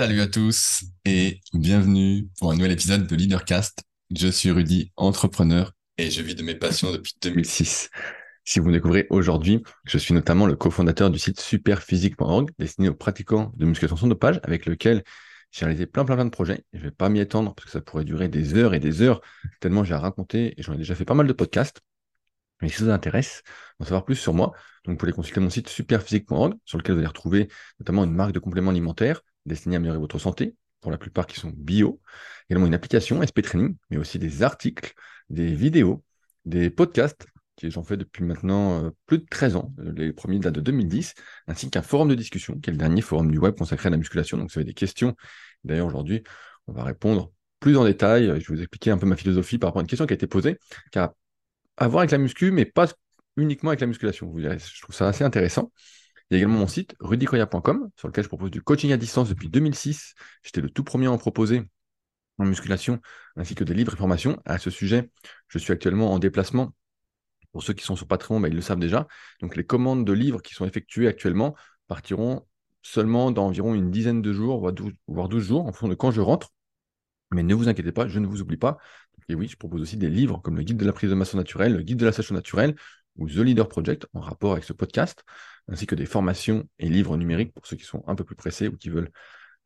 Salut à tous et bienvenue pour un nouvel épisode de Leadercast. Je suis Rudy, entrepreneur et je vis de mes passions depuis 2006. Si vous me découvrez aujourd'hui, je suis notamment le cofondateur du site superphysique.org destiné aux pratiquants de musculation sans dopage avec lequel j'ai réalisé plein plein plein de projets. Je ne vais pas m'y étendre parce que ça pourrait durer des heures et des heures tellement j'ai à raconter et j'en ai déjà fait pas mal de podcasts. Mais si ça vous intéresse d'en savoir plus sur moi, donc vous pouvez consulter mon site superphysique.org sur lequel vous allez retrouver notamment une marque de compléments alimentaires destinée à améliorer votre santé, pour la plupart qui sont bio, également une application SP Training, mais aussi des articles, des vidéos, des podcasts qui j'en fais depuis maintenant euh, plus de 13 ans. Les premiers datent de 2010, ainsi qu'un forum de discussion, qui est le dernier forum du web consacré à la musculation. Donc, ça fait des questions. D'ailleurs, aujourd'hui, on va répondre plus en détail. Je vais vous expliquer un peu ma philosophie par rapport à une question qui a été posée, qui a à voir avec la muscu, mais pas uniquement avec la musculation. Vous je trouve ça assez intéressant. Il y a également mon site rudicoya.com sur lequel je propose du coaching à distance depuis 2006. J'étais le tout premier à en proposer en musculation, ainsi que des livres et formations. À ce sujet, je suis actuellement en déplacement. Pour ceux qui sont sur Patreon, bah, ils le savent déjà. Donc les commandes de livres qui sont effectuées actuellement partiront seulement dans environ une dizaine de jours, voire 12, jours, en fonction de quand je rentre. Mais ne vous inquiétez pas, je ne vous oublie pas. Et oui, je propose aussi des livres comme le guide de la prise de masse naturelle, le guide de la sèche naturelle ou The Leader Project en rapport avec ce podcast ainsi que des formations et livres numériques pour ceux qui sont un peu plus pressés ou qui veulent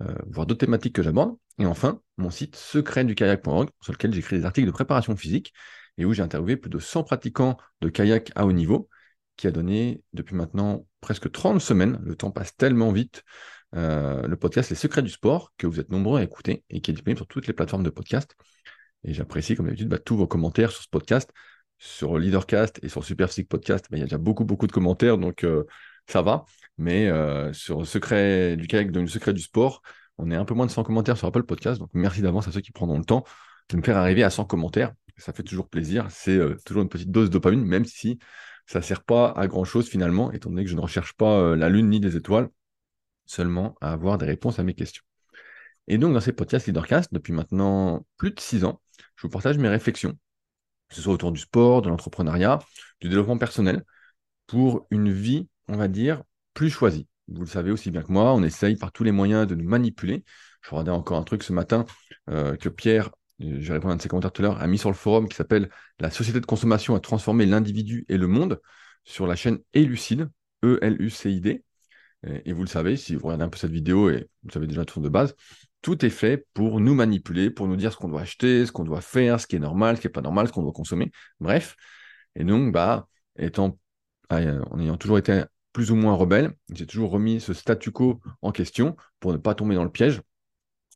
euh, voir d'autres thématiques que j'aborde. Et enfin, mon site secretdukayak.org, sur lequel j'écris des articles de préparation physique et où j'ai interviewé plus de 100 pratiquants de kayak à haut niveau, qui a donné depuis maintenant presque 30 semaines, le temps passe tellement vite, euh, le podcast Les Secrets du Sport, que vous êtes nombreux à écouter et qui est disponible sur toutes les plateformes de podcast. Et j'apprécie, comme d'habitude, bah, tous vos commentaires sur ce podcast. Sur Leadercast et sur Super Podcast, il y a déjà beaucoup, beaucoup de commentaires, donc euh, ça va. Mais euh, sur secret du kayak, dans le secret du sport, on est un peu moins de 100 commentaires sur Apple Podcast. Donc merci d'avance à ceux qui prendront le temps de me faire arriver à 100 commentaires. Ça fait toujours plaisir. C'est euh, toujours une petite dose de dopamine, même si ça ne sert pas à grand chose finalement, étant donné que je ne recherche pas la lune ni des étoiles, seulement à avoir des réponses à mes questions. Et donc dans ces podcasts Leadercast, depuis maintenant plus de 6 ans, je vous partage mes réflexions, que ce soit autour du sport, de l'entrepreneuriat, du développement personnel, pour une vie on va dire, plus choisi. Vous le savez aussi bien que moi, on essaye par tous les moyens de nous manipuler. Je regardais encore un truc ce matin euh, que Pierre, euh, je répondu à un de ses commentaires tout à l'heure, a mis sur le forum qui s'appelle La société de consommation a transformé l'individu et le monde sur la chaîne Elucide, E-L-U-C-I-D. Et, vous le savez, si vous regardez un peu cette vidéo et vous savez déjà tout de base, tout est fait pour nous manipuler, pour nous dire ce qu'on doit acheter, ce qu'on doit faire, ce qui est normal, ce qui n'est pas normal, ce qu'on doit consommer. Bref. Et donc, bah, étant, en ayant toujours été plus ou moins rebelle. J'ai toujours remis ce statu quo en question pour ne pas tomber dans le piège,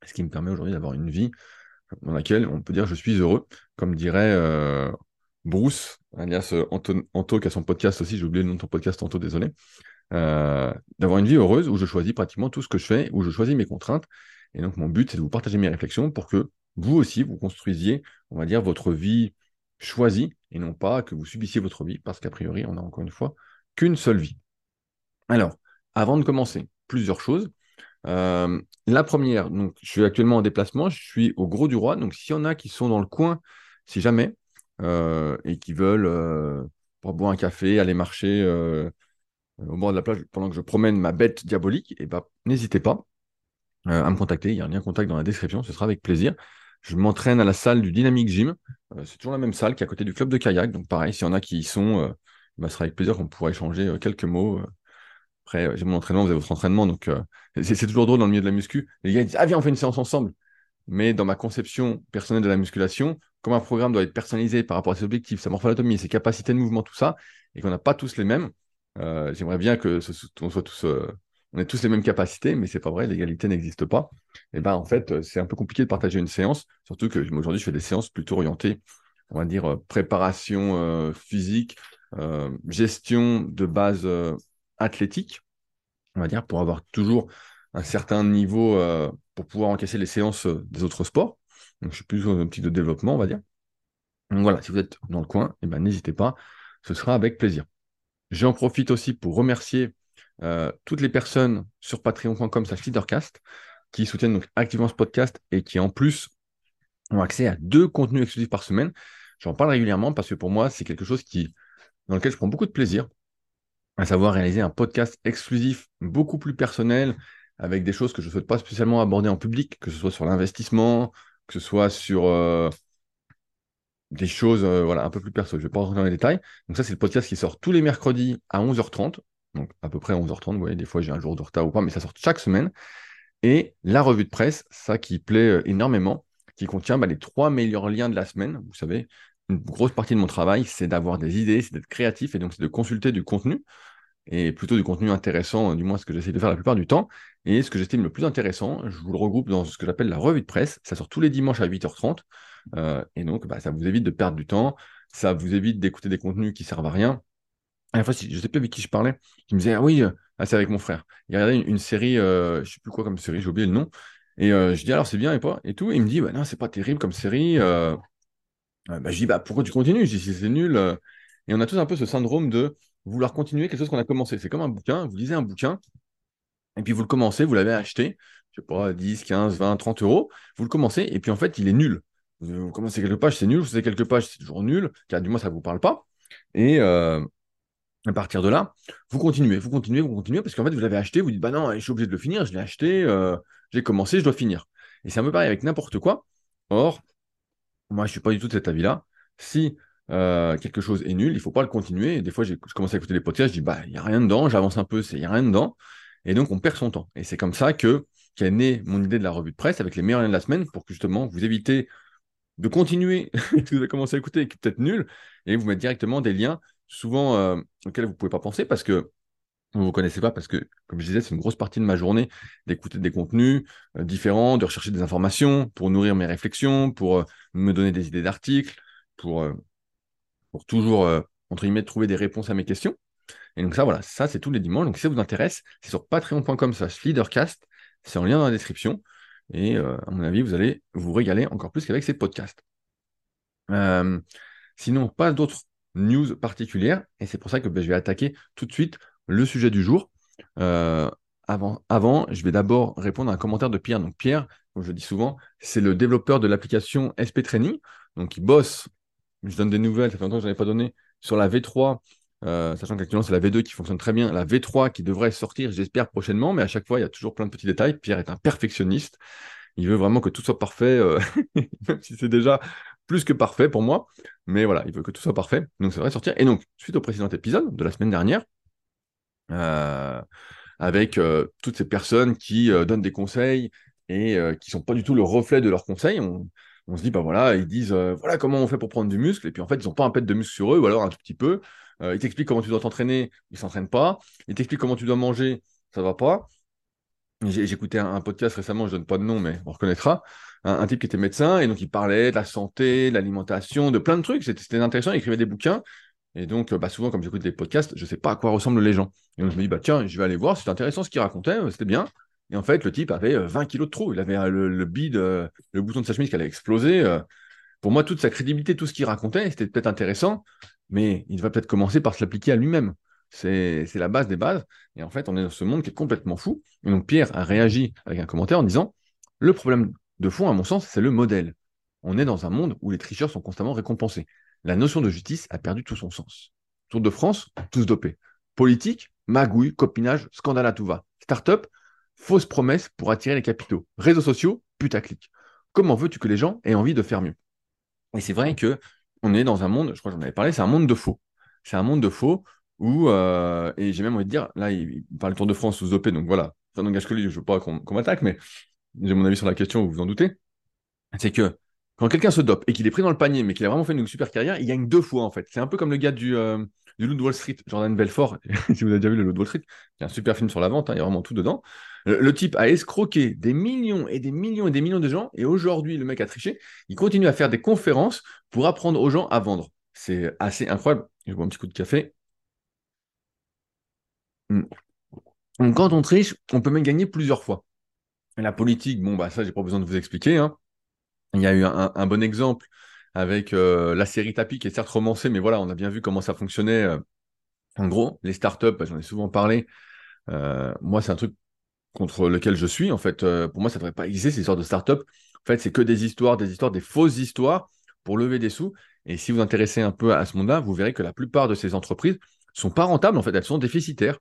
ce qui me permet aujourd'hui d'avoir une vie dans laquelle on peut dire je suis heureux, comme dirait euh, Bruce, alias euh, Anto, qui a son podcast aussi, j'ai oublié le nom de ton podcast Anto, désolé, euh, d'avoir une vie heureuse où je choisis pratiquement tout ce que je fais, où je choisis mes contraintes. Et donc mon but, c'est de vous partager mes réflexions pour que vous aussi, vous construisiez, on va dire, votre vie choisie et non pas que vous subissiez votre vie, parce qu'a priori, on a encore une fois qu'une seule vie. Alors, avant de commencer, plusieurs choses. Euh, la première, donc, je suis actuellement en déplacement, je suis au Gros du Roi. Donc, s'il y en a qui sont dans le coin, si jamais, euh, et qui veulent euh, boire un café, aller marcher au bord de la plage pendant que je promène ma bête diabolique, et eh ben, n'hésitez pas à me contacter. Il y a un lien contact dans la description, ce sera avec plaisir. Je m'entraîne à la salle du Dynamic Gym. c'est toujours la même salle qui est à côté du club de kayak. Donc, pareil, s'il y en a qui y sont, bah, ce sera avec plaisir qu'on pourra échanger quelques mots après, euh, j'ai mon entraînement, vous avez votre entraînement. Donc, euh, c'est toujours drôle dans le milieu de la muscu. Les gars disent Ah, viens, on fait une séance ensemble. Mais dans ma conception personnelle de la musculation, comme un programme doit être personnalisé par rapport à ses objectifs, sa morphologie, ses capacités de mouvement, tout ça, et qu'on n'a pas tous les mêmes, euh, j'aimerais bien que on soit tous. On ait tous les mêmes capacités, mais c'est pas vrai, l'égalité n'existe pas. Et ben en fait, c'est un peu compliqué de partager une séance, surtout que aujourd'hui je fais des séances plutôt orientées, on va dire préparation physique, gestion de base athlétique, on va dire, pour avoir toujours un certain niveau euh, pour pouvoir encaisser les séances euh, des autres sports. Donc, je suis plus dans un petit de développement, on va dire. Donc voilà, si vous êtes dans le coin, eh ben, n'hésitez pas, ce sera avec plaisir. J'en profite aussi pour remercier euh, toutes les personnes sur patreon.com slash leadercast qui soutiennent donc activement ce podcast et qui en plus ont accès à deux contenus exclusifs par semaine. J'en parle régulièrement parce que pour moi, c'est quelque chose qui, dans lequel je prends beaucoup de plaisir à savoir réaliser un podcast exclusif beaucoup plus personnel, avec des choses que je ne souhaite pas spécialement aborder en public, que ce soit sur l'investissement, que ce soit sur des choses voilà, un peu plus perso. Je ne vais pas rentrer dans les détails. Donc ça, c'est le podcast qui sort tous les mercredis à 11h30. Donc à peu près à 11h30, vous voyez, des fois j'ai un jour de retard ou pas, mais ça sort chaque semaine. Et la revue de presse, ça qui plaît énormément, qui contient bah, les trois meilleurs liens de la semaine. Vous savez, une grosse partie de mon travail, c'est d'avoir des idées, c'est d'être créatif et donc c'est de consulter du contenu et plutôt du contenu intéressant, du moins ce que j'essaie de faire la plupart du temps. Et ce que j'estime le plus intéressant, je vous le regroupe dans ce que j'appelle la revue de presse. Ça sort tous les dimanches à 8h30. Euh, et donc, bah, ça vous évite de perdre du temps, ça vous évite d'écouter des contenus qui servent à rien. À la fois, je ne sais plus avec qui je parlais, qui me disait Ah oui, euh, ah, c'est avec mon frère. Il regardait une, une série, euh, je ne sais plus quoi comme série, j'ai oublié le nom. Et je dis Alors, c'est bien et pas Et tout. Et il me dit bah, Non, c'est pas terrible comme série. Bah, je dis bah, Pourquoi tu continues? Je dis C'est nul. Et on a tous un peu ce syndrome de vouloir continuer quelque chose qu'on a commencé. C'est comme un bouquin, vous lisez un bouquin, et puis vous le commencez, vous l'avez acheté, je sais pas, 10, 15, 20, 30 euros, vous le commencez, et puis en fait, il est nul. Vous, commencez quelques pages, c'est nul, vous faites quelques pages, c'est toujours nul, car du moins, ça ne vous parle pas. Et euh, à partir de là, vous continuez, vous continuez, vous continuez, parce qu'en fait, vous l'avez acheté, vous dites, bah non, je suis obligé de le finir, je l'ai acheté, euh, j'ai commencé, je dois finir. Et c'est un peu pareil avec n'importe quoi. Or, moi, je ne suis pas du tout de cet avis-là. Si euh, quelque chose est nul, il faut pas le continuer. Et des fois, j'ai commencé à écouter les podcasts, je dis, bah, il n'y a rien dedans, j'avance un peu, il n'y a rien dedans. Et donc, on perd son temps. Et c'est comme ça que qu'est née mon idée de la revue de presse avec les meilleurs liens de la semaine pour que justement vous évitez de continuer ce que vous avez commencé à écouter et qui est peut-être nul, et vous mettre directement des liens souvent euh, auxquels vous ne pouvez pas penser parce que vous ne vous connaissez pas, parce que, comme je disais, c'est une grosse partie de ma journée d'écouter des contenus euh, différents, de rechercher des informations pour nourrir mes réflexions, pour me donner des idées d'articles, pour pour toujours, euh, entre guillemets, trouver des réponses à mes questions. Et donc ça, voilà, ça, c'est tous les dimanches. Donc si ça vous intéresse, c'est sur patreon.com slash leadercast. C'est en lien dans la description. Et euh, à mon avis, vous allez vous régaler encore plus qu'avec ces podcasts. Euh, sinon, pas d'autres news particulières. Et c'est pour ça que ben, je vais attaquer tout de suite le sujet du jour. avant, avant, je vais d'abord répondre à un commentaire de Pierre. Donc Pierre, comme je dis souvent, c'est le développeur de l'application SP Training. Donc il bosse je donne des nouvelles, ça fait longtemps que je n'en ai pas donné, sur la V3, euh, sachant qu'actuellement c'est la V2 qui fonctionne très bien, la V3 qui devrait sortir, j'espère, prochainement, mais à chaque fois, il y a toujours plein de petits détails. Pierre est un perfectionniste. Il veut vraiment que tout soit parfait, euh, même si c'est déjà plus que parfait pour moi. Mais voilà, il veut que tout soit parfait. Donc ça devrait sortir. Et donc, suite au précédent épisode de la semaine dernière, euh, avec toutes ces personnes qui donnent des conseils et qui sont pas du tout le reflet de leurs conseils, on, se dit, bah voilà, ils disent, euh, voilà comment on fait pour prendre du muscle, et puis en fait, ils n'ont pas un pet de muscle sur eux, ou alors un tout petit peu. Euh, ils t'expliquent comment tu dois t'entraîner, ils ne s'entraînent pas. Ils t'expliquent comment tu dois manger, ça ne va pas. Écouté un, podcast récemment, je ne donne pas de nom, mais on reconnaîtra, un, type qui était médecin, et donc il parlait de la santé, de l'alimentation, de plein de trucs. C'était intéressant, il écrivait des bouquins. Et donc, bah, souvent, comme j'écoute des podcasts, je ne sais pas à quoi ressemblent les gens. Et donc, je me dis, bah, tiens, je vais aller voir, c'est intéressant ce qu'il racontait, c'était bien. Et en fait, le type avait 20 euh, kilos de trop. Il avait euh, le, le bide, euh, le bouton de sa chemise qui allait exploser. Pour moi, toute sa crédibilité, tout ce qu'il racontait, c'était peut-être intéressant, mais il devrait peut-être commencer par se l'appliquer à lui-même. C'est la base des bases. Et en fait, on est dans ce monde qui est complètement fou. Et donc, Pierre a réagi avec un commentaire en disant Le problème de fond, à mon sens, c'est le modèle. On est dans un monde où les tricheurs sont constamment récompensés. La notion de justice a perdu tout son sens. Tour de France, tous dopés. Politique, magouille, copinage, scandale à tout va. Start-up, Fausse promesse pour attirer les capitaux. Réseaux sociaux, putaclic. Comment veux-tu que les gens aient envie de faire mieux? Et c'est vrai que on est dans un monde, je crois que j'en avais parlé, c'est un monde de faux. C'est un monde de faux où, euh, et j'ai même envie de dire, là, il, parle Tour de France sous OP, donc voilà, ça n'engage que lui, je ne veux pas qu'on m'attaque, mais j'ai mon avis sur la question, vous vous en doutez. C'est que quand quelqu'un se dope et qu'il est pris dans le panier, mais qu'il a vraiment fait une super carrière, il gagne deux fois en fait. C'est un peu comme le gars du, euh, du Loup de Wall Street, Jordan Belfort, si vous avez déjà vu le Loup de Wall Street, il y a un super film sur la vente, hein, il y a vraiment tout dedans. Le, type a escroqué des millions et des millions et des millions de gens, et aujourd'hui, le mec a triché. Il continue à faire des conférences pour apprendre aux gens à vendre. C'est assez incroyable. Je bois un petit coup de café. Hmm. Donc, quand on triche, on peut même gagner plusieurs fois. la politique, bon, bah ça, j'ai pas besoin de vous expliquer. Hein. Il y a eu un, bon exemple avec euh, la série Tapi, qui est certes romancée, mais voilà, on a bien vu comment ça fonctionnait. Euh. en gros, les startups, j'en ai souvent parlé. Euh, moi, c'est un truc contre lequel je suis. En fait, pour moi, ça ne devrait pas exister, ces histoires de start-up. En fait, c'est que des histoires, des histoires, des fausses histoires pour lever des sous. Et si vous vous intéressez un peu à ce monde-là, vous verrez que la plupart de ces entreprises sont pas rentables. En fait, elles sont déficitaires.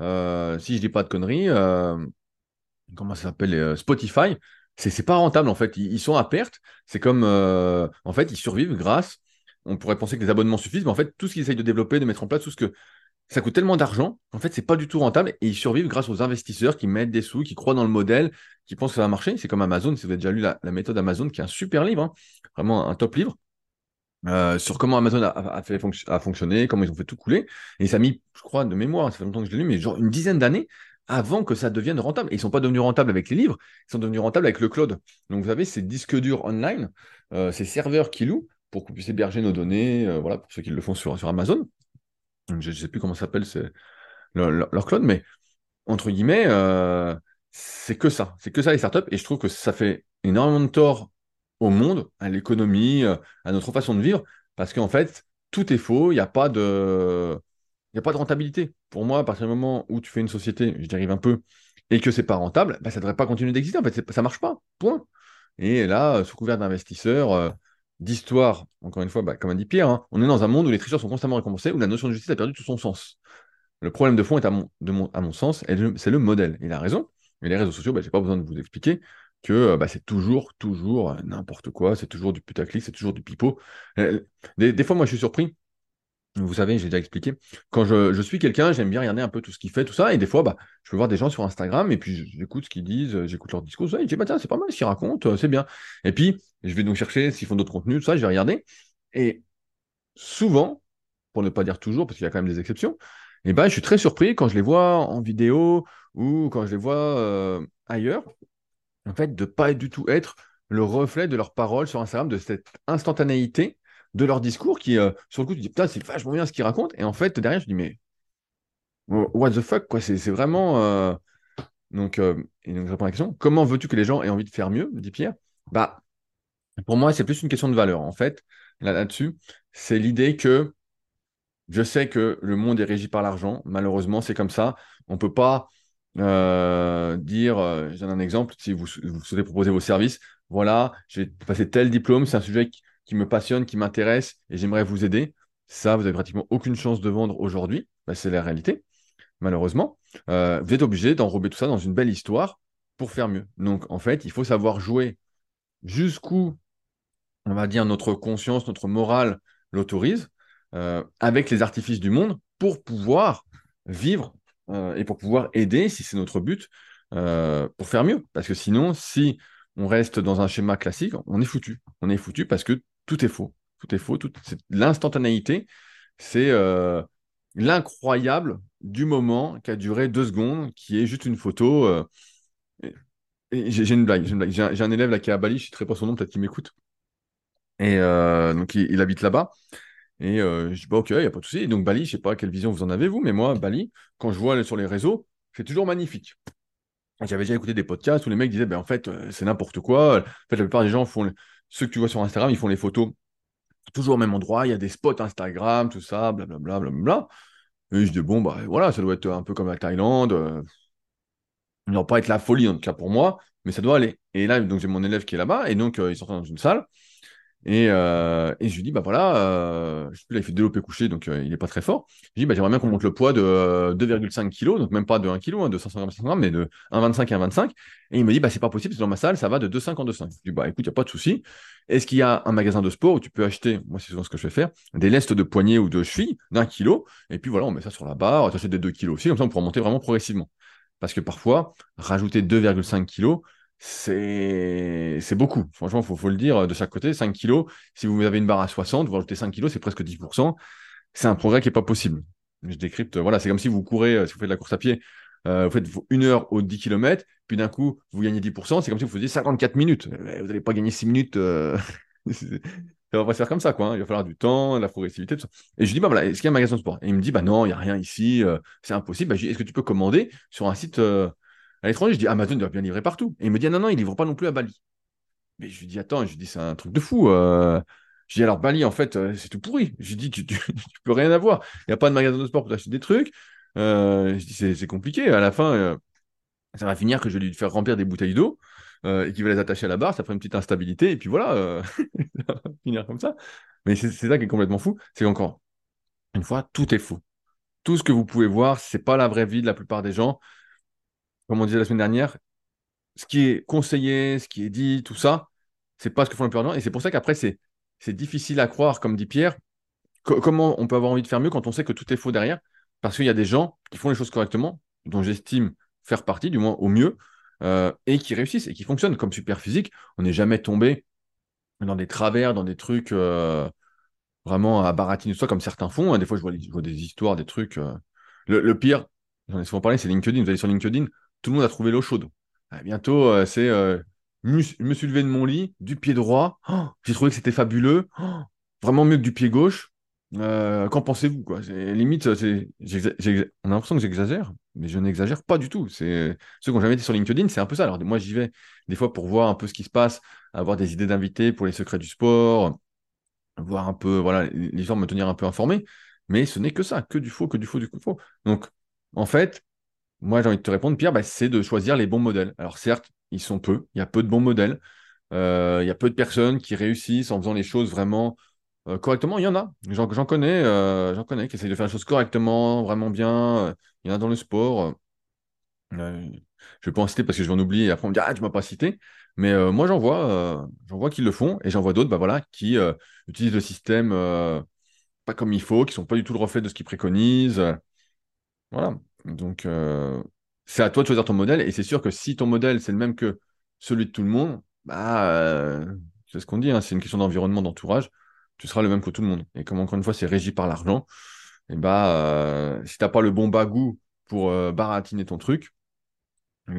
Euh, si je dis pas de conneries, euh, comment ça s'appelle, euh, Spotify, c'est pas rentable en fait. Ils, sont à perte. C'est comme, en fait, ils survivent grâce. On pourrait penser que les abonnements suffisent, mais en fait, tout ce qu'ils essayent de développer, de mettre en place, tout ce que ça coûte tellement d'argent, en fait, c'est pas du tout rentable et ils survivent grâce aux investisseurs qui mettent des sous, qui croient dans le modèle, qui pensent que ça va marcher. C'est comme Amazon, si vous avez déjà lu la, la méthode Amazon, qui est un super livre, hein, vraiment un top livre. Euh, sur comment Amazon a, fonctionné, comment ils ont fait tout couler. Et ça a mis, je crois, de mémoire, ça fait longtemps que je l'ai lu, mais genre une dizaine d'années avant que ça devienne rentable. Et ils sont pas devenus rentables avec les livres, ils sont devenus rentables avec le cloud. Donc vous avez ces disques durs online, euh, ces serveurs qui louent pour qu'on puisse héberger nos données, euh, voilà, pour ceux qui le font sur, Amazon. Je ne sais plus comment s'appelle leur, cloud, mais entre guillemets, c'est que ça. C'est que ça les startups. Et je trouve que ça fait énormément de tort au monde, à l'économie, euh, à notre façon de vivre, parce qu'en fait, tout est faux. Il n'y a pas de, a pas de rentabilité. Pour moi, à partir du moment où tu fais une société, je dérive un peu, et que c'est pas rentable, bah, ça ne devrait pas continuer d'exister. En fait, ça marche pas. Point. Et là, euh, sous couvert d'investisseurs, euh, d'histoire, encore une fois, bah, comme a dit Pierre, hein, on est dans un monde où les tricheurs sont constamment récompensés, où la notion de justice a perdu tout son sens. Le problème de fond est, à mon, de mon- à mon sens, c'est le modèle. Il a raison. Et les réseaux sociaux, bah, j'ai pas besoin de vous expliquer que bah, c'est toujours, toujours n'importe quoi, c'est toujours du putaclic, c'est toujours du pipeau. Des, des fois, moi, je suis surpris. Vous savez, j'ai déjà expliqué. Quand je, je suis quelqu'un, j'aime bien regarder un peu tout ce qu'il fait, tout ça. Et des fois, bah, je peux voir des gens sur Instagram et puis j'écoute ce qu'ils disent, j'écoute leur discours, ça, et je dis, bah, tiens, c'est pas mal ce qu'ils racontent, c'est bien. Et puis, je vais donc chercher s'ils font d'autres contenus, tout ça, je vais regarder. Et souvent, pour ne pas dire toujours, parce qu'il y a quand même des exceptions, et ben, je suis très surpris quand je les vois en vidéo ou quand je les vois ailleurs, en fait, de pas du tout être le reflet de leurs paroles sur Instagram, de cette instantanéité de leur discours qui, euh, sur le coup, tu dis, putain, c'est vachement bien ce qu'ils racontent. Et en fait, derrière, je dis, mais what the fuck, quoi, c'est vraiment. euh, Donc, euh, et donc, je réponds à la question, comment veux-tu que les gens aient envie de faire mieux, dit Pierre? Bah, pour moi, c'est plus une question de valeur, en fait, là- là-dessus. C'est l'idée que je sais que le monde est régi par l'argent. Malheureusement, c'est comme ça. On peut pas euh, dire, euh, je donne un exemple, si vous, souhaitez proposer vos services, voilà, j'ai passé tel diplôme, c'est un sujet qui, me passionne, qui m'intéresse et j'aimerais vous aider. Ça, vous avez pratiquement aucune chance de vendre aujourd'hui. Bah, c'est la réalité, malheureusement. Euh, vous êtes obligé d'enrober tout ça dans une belle histoire pour faire mieux. Donc, en fait, il faut savoir jouer jusqu'où on va dire, notre conscience, notre morale l'autorise, avec les artifices du monde, pour pouvoir vivre et pour pouvoir aider, si c'est notre but, euh, pour faire mieux. Parce que sinon, si on reste dans un schéma classique, on est foutu. On est foutu parce que tout est faux. Tout est faux. Tout... L'instantanéité, c'est euh, l'incroyable du moment qui a duré deux secondes, qui est juste une photo. euh, J'ai une blague. J'ai un, élève là qui est à Bali, je ne sais pas son nom, peut-être qu'il m'écoute. Et euh, donc, il habite là-bas. Et euh, je dis, bah, ok, il n'y a pas de souci. Donc, Bali, je sais pas quelle vision vous en avez, vous, mais moi, Bali, quand je vois sur les réseaux, c'est toujours magnifique. J'avais déjà écouté des podcasts où les mecs disaient, ben, en fait, euh, c'est n'importe quoi. En fait, la plupart des gens font, ceux que tu vois sur Instagram, ils font les photos toujours au même endroit. Il y a des spots Instagram, tout ça, blablabla, blablabla. Et je dis, bon, bah, voilà, ça doit être un peu comme la Thaïlande. euh, ça ne doit pas être la folie, en tout cas pour moi, mais ça doit aller. Et là, donc, j'ai mon élève qui est là-bas, et donc, euh, il s'entraîne dans une salle. Et, euh, et je lui dis, bah voilà, euh, là, il fait développé couché, donc euh, il n'est pas très fort. Je lui dis, bah, j'aimerais bien qu'on monte le poids de euh, 2,5 kg, donc même pas de 1 kg, hein, de 500 grammes, 500 grammes, mais de 1,25 à 1,25. Et il me dit, bah c'est pas possible, parce dans ma salle, ça va de 2,5 en 2,5. Je lui dis, bah écoute, il n'y a pas de souci. Est-ce qu'il y a un magasin de sport où tu peux acheter, moi c'est souvent ce que je vais faire, des lestes de poignet ou de cheville d'un kilo, et puis voilà, on met ça sur la barre, tu achètes des 2 kilos aussi, comme ça on pourra monter vraiment progressivement. Parce que parfois, rajouter 2,5 kilos, c'est beaucoup. Franchement, il faut, le dire de chaque côté. 5 kilos, si vous avez une barre à 60, vous rajoutez 5 kilos, c'est presque 10%. C'est un progrès qui n'est pas possible. Je décrypte, voilà, c'est comme si vous courez, euh, si vous faites de la course à pied, euh, vous faites une heure aux 10 km, puis d'un coup, vous gagnez 10%, c'est comme si vous faisiez 54 minutes. Euh, Vous n'allez pas gagner 6 minutes. euh, Ça va pas se faire comme ça, quoi. hein. Il va falloir du temps, de la progressivité, tout ça. Et je lui dis, bah voilà, est-ce qu'il y a un magasin de sport? Et il me dit, bah non, il n'y a rien ici, euh, c'est impossible. Bah, est-ce que tu peux commander sur un site euh, à l'étranger? Je dis, Amazon doit bien livrer partout. Et il me dit, ah non, non, il livre pas non plus à Bali. Mais je lui dis, attends, je lui dis, c'est un truc de fou. euh. Je dis, alors Bali, en fait, euh, c'est tout pourri. Je dis, tu, peux rien avoir. Il n'y a pas de magasin de sport pour acheter des trucs. Euh, je dis, c'est compliqué. À la fin, euh, ça va finir que je vais lui faire remplir des bouteilles d'eau euh, et qu'il va les attacher à la barre. Ça fera une petite instabilité. Et puis voilà, ça va finir comme ça. Mais c'est c'est ça qui est complètement fou. C'est qu'encore une fois, tout est faux. Tout ce que vous pouvez voir, c'est pas la vraie vie de la plupart des gens. Comme on disait la semaine dernière, ce qui est conseillé, ce qui est dit, tout ça, c'est pas ce que font les gens. Et c'est pour ça qu'après, c'est difficile à croire, comme dit Pierre, comment on peut avoir envie de faire mieux quand on sait que tout est faux derrière? Parce qu'il y a des gens qui font les choses correctement, dont j'estime faire partie, du moins au mieux, euh, et qui réussissent et qui fonctionnent comme super physique. On n'est jamais tombé dans des travers, dans des trucs euh, vraiment à baratine, soit comme certains font. Hein. Des fois, je vois, des histoires, des trucs. Euh. Le, pire, j'en ai souvent parlé, c'est LinkedIn. Vous allez sur LinkedIn, tout le monde a trouvé l'eau chaude. Ah, bientôt, c'est je me suis levé de mon lit, du pied droit. Oh, j'ai trouvé que c'était fabuleux. Oh, vraiment mieux que du pied gauche. Euh, qu'en pensez-vous Limite, on a l'impression que j'exagère, mais je n'exagère pas du tout. C'est ceux qui n'ont jamais été sur LinkedIn, c'est un peu ça. Alors moi, j'y vais des fois pour voir un peu ce qui se passe, avoir des idées d'invités pour les secrets du sport, voir un peu, voilà, les gens me tenir un peu informé. Mais ce n'est que ça, que du faux, que du faux, du faux. Donc, en fait, moi, j'ai envie de te répondre, Pierre, bah, c'est de choisir les bons modèles. Alors certes, ils sont peu, il y a peu de bons modèles, euh, il y a peu de personnes qui réussissent en faisant les choses vraiment euh, correctement, il y en a. J'en connais, euh, j'en connais qui essayent de faire les choses correctement, vraiment bien. Il y en a dans le sport. Je vais pas en citer parce que je vais en oublier et après on me dit Ah, tu m'as pas cité. Mais moi, j'en vois, j'en vois qui le font et j'en vois d'autres bah, voilà, qui utilisent le système pas comme il faut, qui sont pas du tout le reflet de ce qu'ils préconisent. Voilà. Donc, c'est à toi de choisir ton modèle et c'est sûr que si ton modèle, c'est le même que celui de tout le monde, bah, c'est ce qu'on dit, hein, c'est une question d'environnement, d'entourage tu seras le même que tout le monde. Et comme encore une fois, c'est régi par l'argent, et bah, euh, si t'as pas le bon bagou pour euh, baratiner ton truc,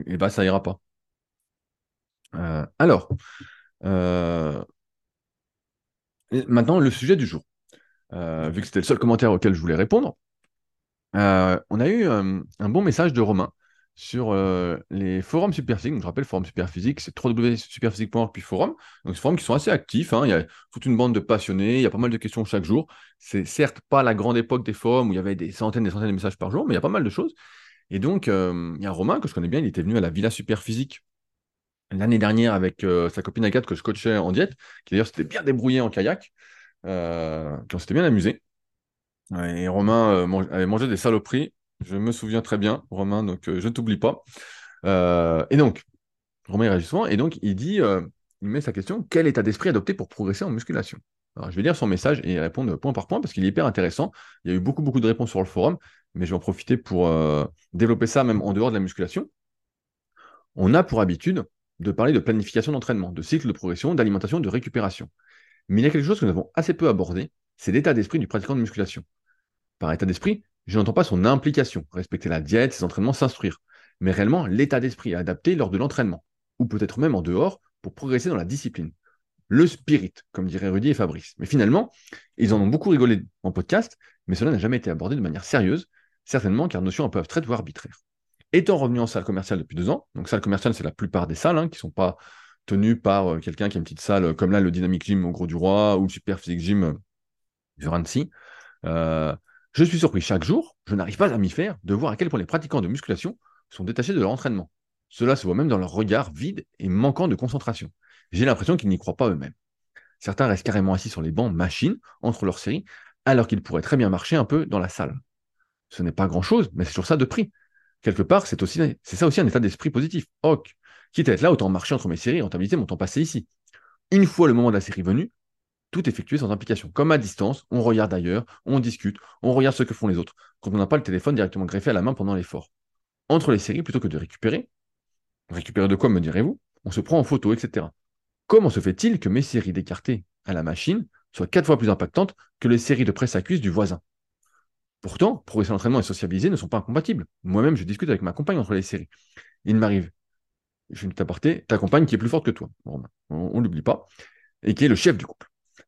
et bah, ça ira pas. Euh, alors, maintenant, le sujet du jour. vu que c'était le seul commentaire auquel je voulais répondre, on a eu un bon message de Romain sur euh, les forums Superphysique. Je rappelle, forum Superphysique, c'est www.superphysique.org puis forum. Donc, ces forums qui sont assez actifs. Hein. Il y a toute une bande de passionnés. Il y a pas mal de questions chaque jour. C'est certes pas la grande époque des forums où il y avait des centaines et des centaines de messages par jour, mais il y a pas mal de choses. Et donc, euh, il y a Romain que je connais bien. Il était venu à la Villa Superphysique l'année dernière avec euh, sa copine Agathe que je coachais en diète, qui d'ailleurs s'était bien débrouillé en kayak, qui s'était bien Et Romain avait mangé des saloperies je me souviens très bien, Romain, donc euh, je ne t'oublie pas. Euh, et donc, Romain il réagit souvent, et donc il dit, euh, il met sa question, quel état d'esprit adopter pour progresser en musculation? Alors, je vais lire son message et répondre point par point parce qu'il est hyper intéressant. Il y a eu beaucoup, beaucoup de réponses sur le forum, mais je vais en profiter pour développer ça même en dehors de la musculation. On a pour habitude de parler de planification d'entraînement, de cycle de progression, d'alimentation, de récupération. Mais il y a quelque chose que nous avons assez peu abordé, c'est l'état d'esprit du pratiquant de musculation. Par état d'esprit, je n'entends pas son implication, respecter la diète, ses entraînements, s'instruire, mais réellement l'état d'esprit à adapter lors de l'entraînement, ou peut-être même en dehors, pour progresser dans la discipline. Le spirit, comme diraient Rudy et Fabrice. Mais finalement, ils en ont beaucoup rigolé en podcast, mais cela n'a jamais été abordé de manière sérieuse, certainement car notions peuvent être ou arbitraires. Étant revenu en salle commerciale depuis deux ans, donc salle commerciale, c'est la plupart des salles hein, qui ne sont pas tenues par euh, quelqu'un qui a une petite salle comme là, le Dynamic Gym au Gros du Roi ou le Super Physique Gym euh, du Rancy. Euh, je suis surpris chaque jour, je n'arrive pas à m'y faire, de voir à quel point les pratiquants de musculation sont détachés de leur entraînement. Cela se voit même dans leur regard vide et manquant de concentration. J'ai l'impression qu'ils n'y croient pas eux-mêmes. Certains restent carrément assis sur les bancs machines entre leurs séries, alors qu'ils pourraient très bien marcher un peu dans la salle. Ce n'est pas grand-chose, mais c'est sur ça de prix. Quelque part, c'est ça aussi un état d'esprit positif. Ok, quitte à être là, autant marcher entre mes séries et rentabiliser mon temps passé ici. Une fois le moment de la série venu, tout effectué sans implication. Comme à distance, on regarde ailleurs, on discute, on regarde ce que font les autres, quand on n'a pas le téléphone directement greffé à la main pendant l'effort. Entre les séries, plutôt que de récupérer, récupérer de quoi me direz-vous? On se prend en photo, etc. Comment se fait-il que mes séries d'écarté à la machine soient quatre fois plus impactantes que les séries de presse à cuisse du voisin? Pourtant, progresser l'entraînement et sociabiliser ne sont pas incompatibles. Moi-même, je discute avec ma compagne entre les séries. Il m'arrive, je vais t'apporter ta compagne qui est plus forte que toi, on ne l'oublie pas, et qui est le chef du couple.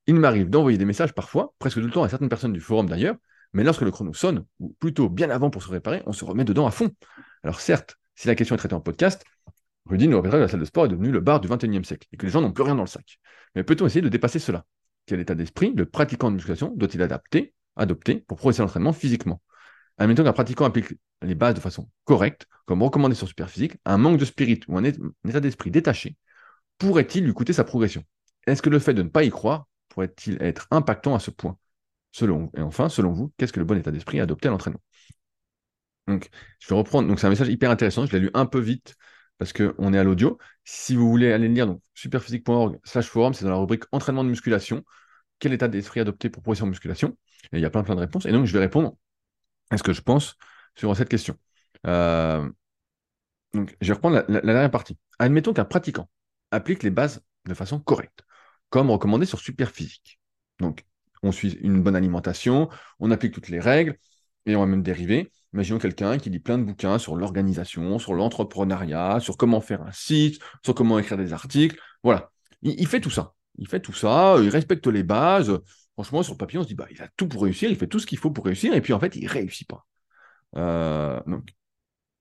Il m'arrive d'envoyer des messages parfois, presque tout le temps à certaines personnes du forum d'ailleurs, mais lorsque le chrono sonne, ou plutôt bien avant pour se réparer, on se remet dedans à fond. Alors certes, si la question est traitée en podcast, Rudy nous répétera que la salle de sport est devenue le bar du XXIe siècle et que les gens n'ont plus rien dans le sac. Mais peut-on essayer de dépasser cela? Quel état d'esprit le pratiquant de musculation doit-il adapter, adopter pour progresser l'entraînement physiquement? Admettons qu'un pratiquant applique les bases de façon correcte, comme recommandé sur Superphysique, un manque de spirit ou un état d'esprit détaché pourrait-il lui coûter sa progression? Est-ce que le fait de ne pas y croire pourrait-il être impactant à ce point? Selon, Et enfin, selon vous, qu'est-ce que le bon état d'esprit à adopter à l'entraînement? Donc, je vais reprendre. Donc, c'est un message hyper intéressant. Je l'ai lu un peu vite parce qu'on est à l'audio. Si vous voulez aller lire, donc superphysique.org slash forum, c'est dans la rubrique entraînement de musculation. Quel état d'esprit adopter pour progresser en musculation? Il y a plein plein de réponses. Et donc, je vais répondre à ce que je pense sur cette question. Euh, donc, je vais reprendre la, dernière partie. Admettons qu'un pratiquant applique les bases de façon correcte, comme recommandé sur Superphysique. Donc, on suit une bonne alimentation, on applique toutes les règles, et on va même dériver. Imaginons quelqu'un qui lit plein de bouquins sur l'organisation, sur l'entrepreneuriat, sur comment faire un site, sur comment écrire des articles. Voilà. Il, fait tout ça. Il fait tout ça, il respecte les bases. Franchement, sur le papier, on se dit, bah, il a tout pour réussir, il fait tout ce qu'il faut pour réussir, et puis en fait, il ne réussit pas. Euh, donc,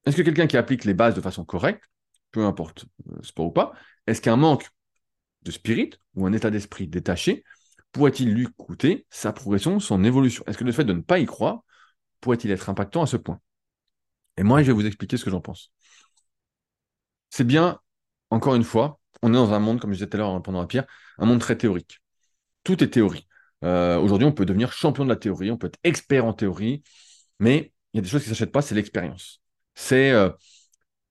est-ce que quelqu'un qui applique les bases de façon correcte, peu importe euh, sport ou pas, est-ce qu'un manque de spirit ou un état d'esprit détaché pourrait-il lui coûter sa progression, son évolution? Est-ce que le fait de ne pas y croire pourrait-il être impactant à ce point? Et moi, je vais vous expliquer ce que j'en pense. C'est bien, encore une fois, on est dans un monde, comme je disais tout à l'heure pendant la pierre, un monde très théorique. Tout est théorie. Euh, aujourd'hui, on peut devenir champion de la théorie, on peut être expert en théorie, mais il y a des choses qui ne s'achètent pas, c'est l'expérience. C'est euh,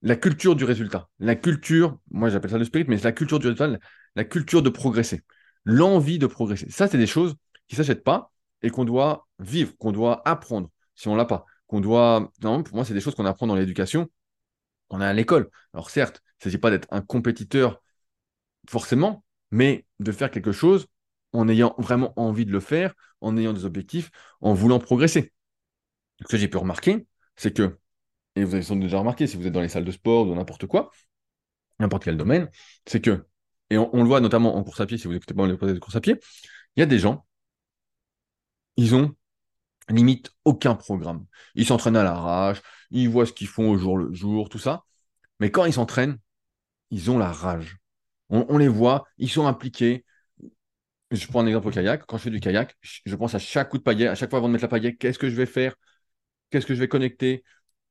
la culture du résultat. La culture, moi j'appelle ça le spirit, mais c'est la culture du résultat, la culture de progresser. L'envie de progresser. Ça, c'est des choses qui ne s'achètent pas et qu'on doit vivre, qu'on doit apprendre si on l'a pas. Qu'on doit. Non, pour moi, c'est des choses qu'on apprend dans l'éducation. On a à l'école. Alors certes, il ne s'agit pas d'être un compétiteur forcément, mais de faire quelque chose en ayant vraiment envie de le faire, en ayant des objectifs, en voulant progresser. Ce que j'ai pu remarquer, c'est que, et vous avez sans doute déjà remarqué si vous êtes dans les salles de sport ou n'importe quoi, n'importe quel domaine, c'est que, et on, le voit notamment en course à pied, si vous écoutez pas les de course à pied, il y a des gens, ils ont limite aucun programme. Ils s'entraînent à l'arrache, ils voient ce qu'ils font au jour le jour, tout ça. Mais quand ils s'entraînent, ils ont la rage. On, les voit, ils sont impliqués. Je prends un exemple au kayak. Quand je fais du kayak, je pense à chaque coup de paillet, à chaque fois avant de mettre la paillet, qu'est-ce que je vais faire? Qu'est-ce que je vais connecter?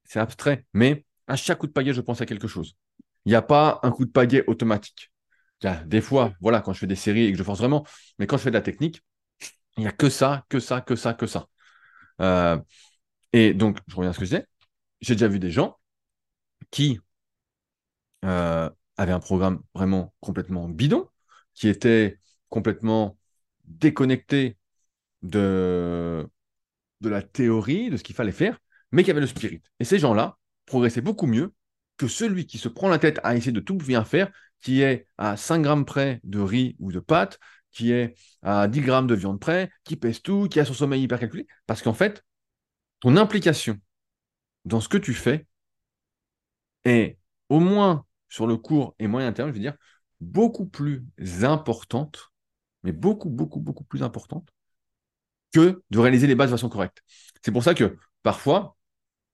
C'est abstrait, mais à chaque coup de paillet, je pense à quelque chose. Il n'y a pas un coup de paillet automatique. Des fois, voilà, quand je fais des séries et que je force vraiment, mais quand je fais de la technique, il n'y a que ça, que ça, que ça, que ça. Euh, et donc, je reviens à ce que je disais. J'ai déjà vu des gens qui euh, avaient un programme vraiment complètement bidon, qui étaient complètement déconnectés de, de la théorie, de ce qu'il fallait faire, mais qui avaient le spirit. Et ces gens-là progressaient beaucoup mieux que celui qui se prend la tête à essayer de tout bien faire, qui est à 5 grammes près de riz ou de pâtes, qui est à 10 grammes de viande près, qui pèse tout, qui a son sommeil hyper calculé. Parce qu'en fait, ton implication dans ce que tu fais est, au moins sur le court et moyen terme, je veux dire, beaucoup plus importante, mais beaucoup, beaucoup, beaucoup plus importante que de réaliser les bases de façon correcte. C'est pour ça que parfois,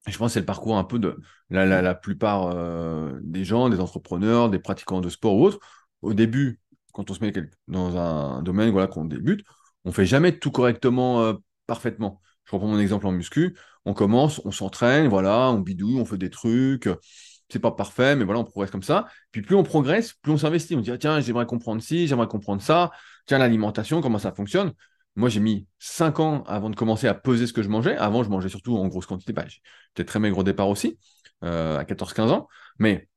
je pense que c'est le parcours un peu de la, plupart euh, des gens, des entrepreneurs, des pratiquants de sport ou autres. Au début, quand on se met dans un domaine voilà, qu'on débute, on fait jamais tout correctement, euh, parfaitement. Je reprends mon exemple en muscu. On commence, on s'entraîne, voilà, on bidouille, on fait des trucs. C'est pas parfait, mais voilà, on progresse comme ça. Puis plus on progresse, plus on s'investit. On dit, ah, tiens, j'aimerais comprendre ci, j'aimerais comprendre ça. Tiens, l'alimentation, comment ça fonctionne? Moi, j'ai mis 5 ans avant de commencer à peser ce que je mangeais. Avant, je mangeais surtout en grosse quantité. Bah, J'étais très maigre au départ aussi, euh, à 14-15 ans. Mais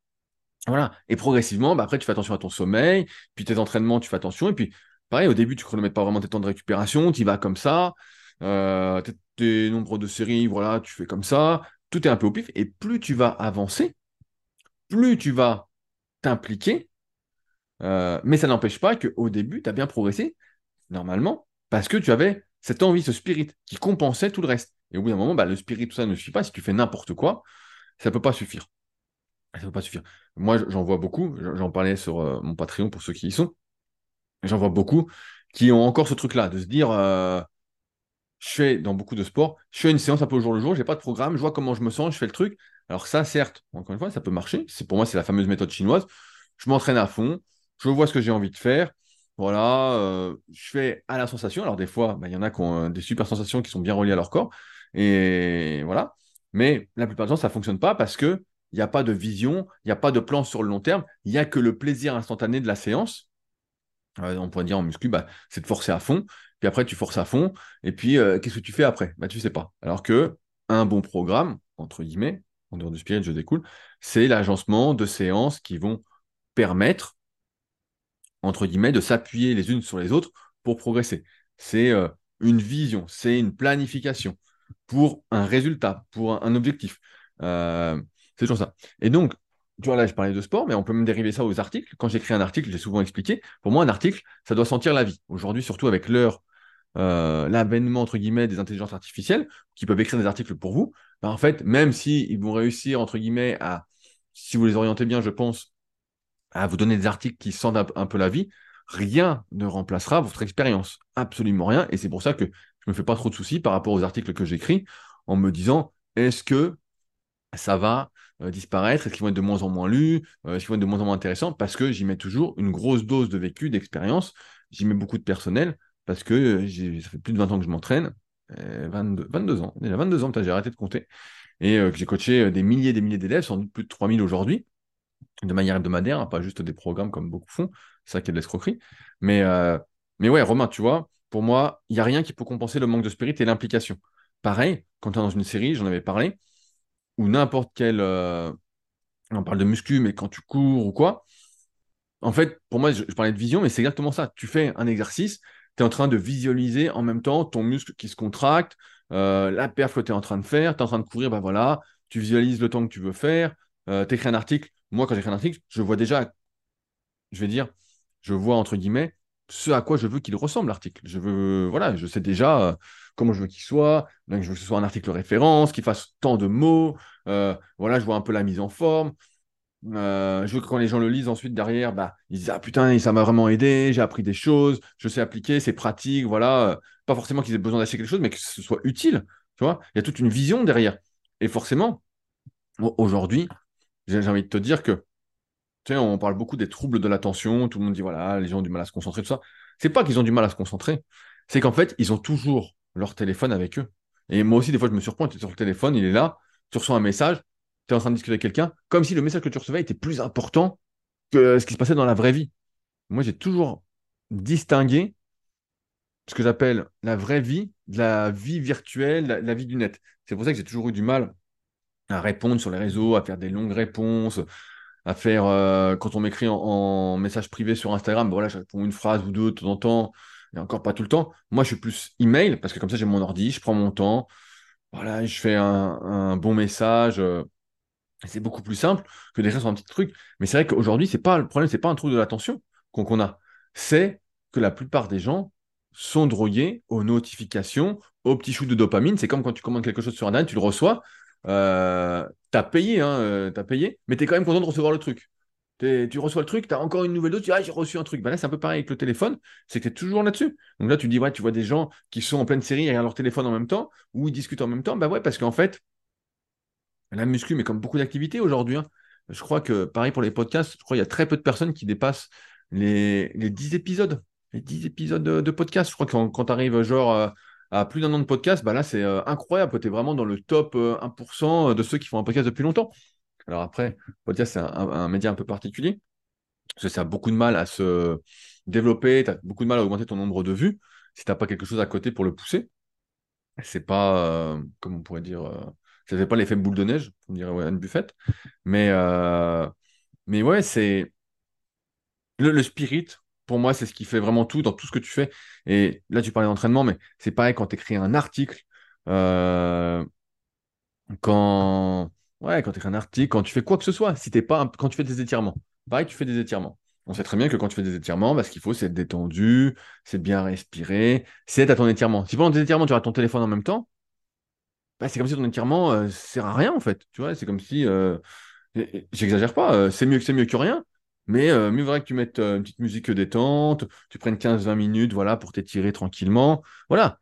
voilà. Et progressivement, bah, après, tu fais attention à ton sommeil, puis tes entraînements, tu fais attention. Et puis, pareil, au début, tu ne chronomètres pas vraiment tes temps de récupération, tu y vas comme ça. Euh, tes nombres de séries, voilà, tu fais comme ça. Tout est un peu au pif. Et plus tu vas avancer, plus tu vas t'impliquer. Euh, mais ça n'empêche pas qu'au début, tu as bien progressé, normalement, parce que tu avais cette envie, ce spirit qui compensait tout le reste. Et au bout d'un moment, bah, le spirit, tout ça ne suffit pas. Si tu fais n'importe quoi, ça ne peut pas suffire. Ça ne peut pas suffire. Moi, j'en vois beaucoup, j'en parlais sur euh, mon Patreon pour ceux qui y sont, j'en vois beaucoup qui ont encore ce truc-là, de se dire, euh, je fais dans beaucoup de sports, je fais une séance un peu au jour le jour, je n'ai pas de programme, je vois comment je me sens, je fais le truc. Alors ça, certes, encore une fois, ça peut marcher. Pour moi, c'est la fameuse méthode chinoise. Je m'entraîne à fond, je vois ce que j'ai envie de faire. Voilà, euh, je fais à la sensation. Alors des fois, bah, il y en a qui ont des super sensations qui sont bien reliées à leur corps. Et voilà. Mais la plupart du temps, ça ne fonctionne pas parce que il n'y a pas de vision, il n'y a pas de plan sur le long terme, il n'y a que le plaisir instantané de la séance. Euh, on pourrait dire en muscu, bah, c'est de forcer à fond, puis après tu forces à fond, et puis euh, qu'est-ce que tu fais après? Bah, Tu sais pas. Alors que un bon programme, entre guillemets, en dehors du spirit, je découle, c'est l'agencement de séances qui vont permettre, entre guillemets, de s'appuyer les unes sur les autres pour progresser. C'est euh, une vision, c'est une planification pour un résultat, pour un, objectif. Euh, c'est toujours ça. Et donc, tu vois, là, je parlais de sport, mais on peut même dériver ça aux articles. Quand j'écris un article, j'ai souvent expliqué, pour moi, un article, ça doit sentir la vie. Aujourd'hui, surtout avec l'heure, euh, l'avènement, entre guillemets, des intelligences artificielles, qui peuvent écrire des articles pour vous, ben, en fait, même s'ils ils vont réussir, entre guillemets, à, si vous les orientez bien, je pense, à vous donner des articles qui sentent un, peu la vie, rien ne remplacera votre expérience. Absolument rien. Et c'est pour ça que je me fais pas trop de soucis par rapport aux articles que j'écris en me disant, est-ce que ça va euh, disparaître? Est-ce qu'ils vont être de moins en moins lus? Euh, Est-ce qu'ils vont être de moins en moins intéressants? Parce que j'y mets toujours une grosse dose de vécu, d'expérience. J'y mets beaucoup de personnel parce que euh, ça fait plus de 20 ans que je m'entraîne. 22, 22 ans, déjà 22 ans, j'ai arrêté de compter. Et que j'ai coaché des milliers et des milliers d'élèves, sans doute plus de 3000 aujourd'hui, de manière hebdomadaire, hein, pas juste des programmes comme beaucoup font. Ça qui est de l'escroquerie. Mais, mais ouais, Romain, tu vois, pour moi, il n'y a rien qui peut compenser le manque de spirit et l'implication. Pareil, quand tu es dans une série, j'en avais parlé, ou n'importe quel. Euh, on parle de muscu, mais quand tu cours ou quoi, en fait, pour moi, je, parlais de vision, mais c'est exactement ça. Tu fais un exercice, tu es en train de visualiser en même temps ton muscle qui se contracte, euh, la perf que tu es en train de faire, tu es en train de courir, ben voilà, tu visualises le temps que tu veux faire, euh, tu écris un article. Moi, quand j'écris un article, je vois déjà, je vais dire, je vois entre guillemets ce à quoi je veux qu'il ressemble l'article. Je veux, voilà, je sais déjà comment je veux qu'il soit. Donc, je veux que ce soit un article référence, qu'il fasse tant de mots. Euh, voilà, je vois un peu la mise en forme. Euh, je veux que quand les gens le lisent ensuite derrière, bah, ils disent Ah putain, ça m'a vraiment aidé, j'ai appris des choses, je sais appliquer, c'est pratique, voilà. Pas forcément qu'ils aient besoin d'acheter quelque chose, mais que ce soit utile. Tu vois, il y a toute une vision derrière. Et forcément, aujourd'hui, j'ai envie de te dire que, tu sais, on parle beaucoup des troubles de l'attention, tout le monde dit voilà, les gens ont du mal à se concentrer, tout ça. C'est pas qu'ils ont du mal à se concentrer, c'est qu'en fait, ils ont toujours leur téléphone avec eux. Et moi aussi, des fois, je me surprends, tu es sur le téléphone, il est là, tu reçois un message, tu es en train de discuter avec quelqu'un, comme si le message que tu recevais était plus important que ce qui se passait dans la vraie vie. Moi, j'ai toujours distingué ce que j'appelle la vraie vie de la vie virtuelle, la, vie du net. C'est pour ça que j'ai toujours eu du mal à répondre sur les réseaux, à faire des longues réponses, à faire, euh, quand on m'écrit en, message privé sur Instagram, voilà, je réponds une phrase ou deux de temps en temps, et encore pas tout le temps. Moi, je suis plus email parce que comme ça, j'ai mon ordi, je prends mon temps. Voilà, je fais un, bon message. Euh, c'est beaucoup plus simple que d'écrire sur un petit truc. Mais c'est vrai qu'aujourd'hui, c'est pas le problème, c'est pas un trou de l'attention qu'on a. C'est que la plupart des gens sont drogués aux notifications, aux petits shoots de dopamine. C'est comme quand tu commandes quelque chose sur Internet, tu le reçois. Euh, tu as payé, hein, euh, as payé, mais tu es quand même content de recevoir le truc tu reçois le truc, tu as encore une nouvelle dose, tu dis, ah, j'ai reçu un truc. Ben là, c'est un peu pareil avec le téléphone, c'est que tu es toujours là-dessus. Donc là, tu dis, ouais, tu vois des gens qui sont en pleine série derrière leur téléphone en même temps, ou ils discutent en même temps. Ben ouais, parce qu'en fait, la muscu, mais comme beaucoup d'activités aujourd'hui, hein, je crois que, pareil pour les podcasts, je crois qu'il y a très peu de personnes qui dépassent les, les 10 épisodes. Les 10 épisodes de, podcast. Je crois que quand, tu arrives genre euh, à plus d'un an de podcast, ben là, c'est euh, incroyable. Tu es vraiment dans le top 1% euh, de ceux qui font un podcast depuis longtemps. Alors après, podcast, c'est un, média un peu particulier, parce que ça a beaucoup de mal à se développer, tu as beaucoup de mal à augmenter ton nombre de vues, si tu n'as pas quelque chose à côté pour le pousser. C'est pas, euh, comme on pourrait dire, euh, ça fait pas l'effet boule de neige, on dirait ouais, une buffette. Mais, euh, mais ouais, c'est le, spirit, pour moi, c'est ce qui fait vraiment tout dans tout ce que tu fais. Et là, tu parlais d'entraînement, mais c'est pareil quand tu écris un article, quand Ouais, quand tu un article, quand tu fais quoi que ce soit, si t'es pas quand tu fais des étirements. Pareil, tu fais des étirements. On sait très bien que quand tu fais des étirements, bah, ce qu'il faut, c'est être détendu, c'est bien respirer, c'est être à ton étirement. Si pendant tes étirements, tu as ton téléphone en même temps, bah, c'est comme si ton étirement euh, sert à rien, en fait. Tu vois, c'est comme si. Euh, j'exagère pas, euh, c'est mieux que c'est mieux que rien. Mais mieux vaudrait que tu mettes une petite musique détente, tu prennes 15-20 minutes voilà, pour t'étirer tranquillement. Voilà.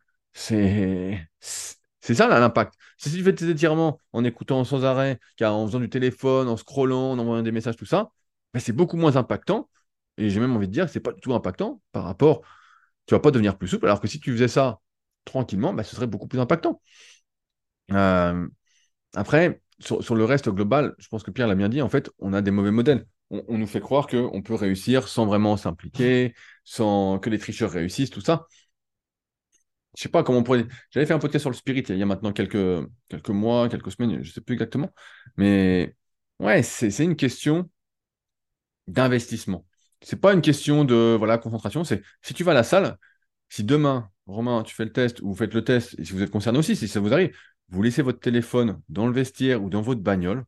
C'est ça l'impact. Si tu fais tes étirements en écoutant sans arrêt, en faisant du téléphone, en scrollant, en envoyant des messages, tout ça, ben, c'est beaucoup moins impactant. Et j'ai même envie de dire que c'est pas du tout impactant par rapport. Tu vas pas devenir plus souple, alors que si tu faisais ça tranquillement, ben, ce serait beaucoup plus impactant. Euh, après, sur, le reste global, je pense que Pierre l'a bien dit, en fait, on a des mauvais modèles. On, nous fait croire qu'on peut réussir sans vraiment s'impliquer, sans que les tricheurs réussissent, tout ça. je sais pas comment on pourrait. J'avais fait un podcast sur le spirit il y a maintenant quelques, quelques mois, quelques semaines, je sais plus exactement. Mais ouais, c'est une question d'investissement. C'est pas une question de voilà, concentration. C'est si tu vas à la salle, si demain, Romain, tu fais le test ou vous faites le test, et si vous êtes concerné aussi, si ça vous arrive, vous laissez votre téléphone dans le vestiaire ou dans votre bagnole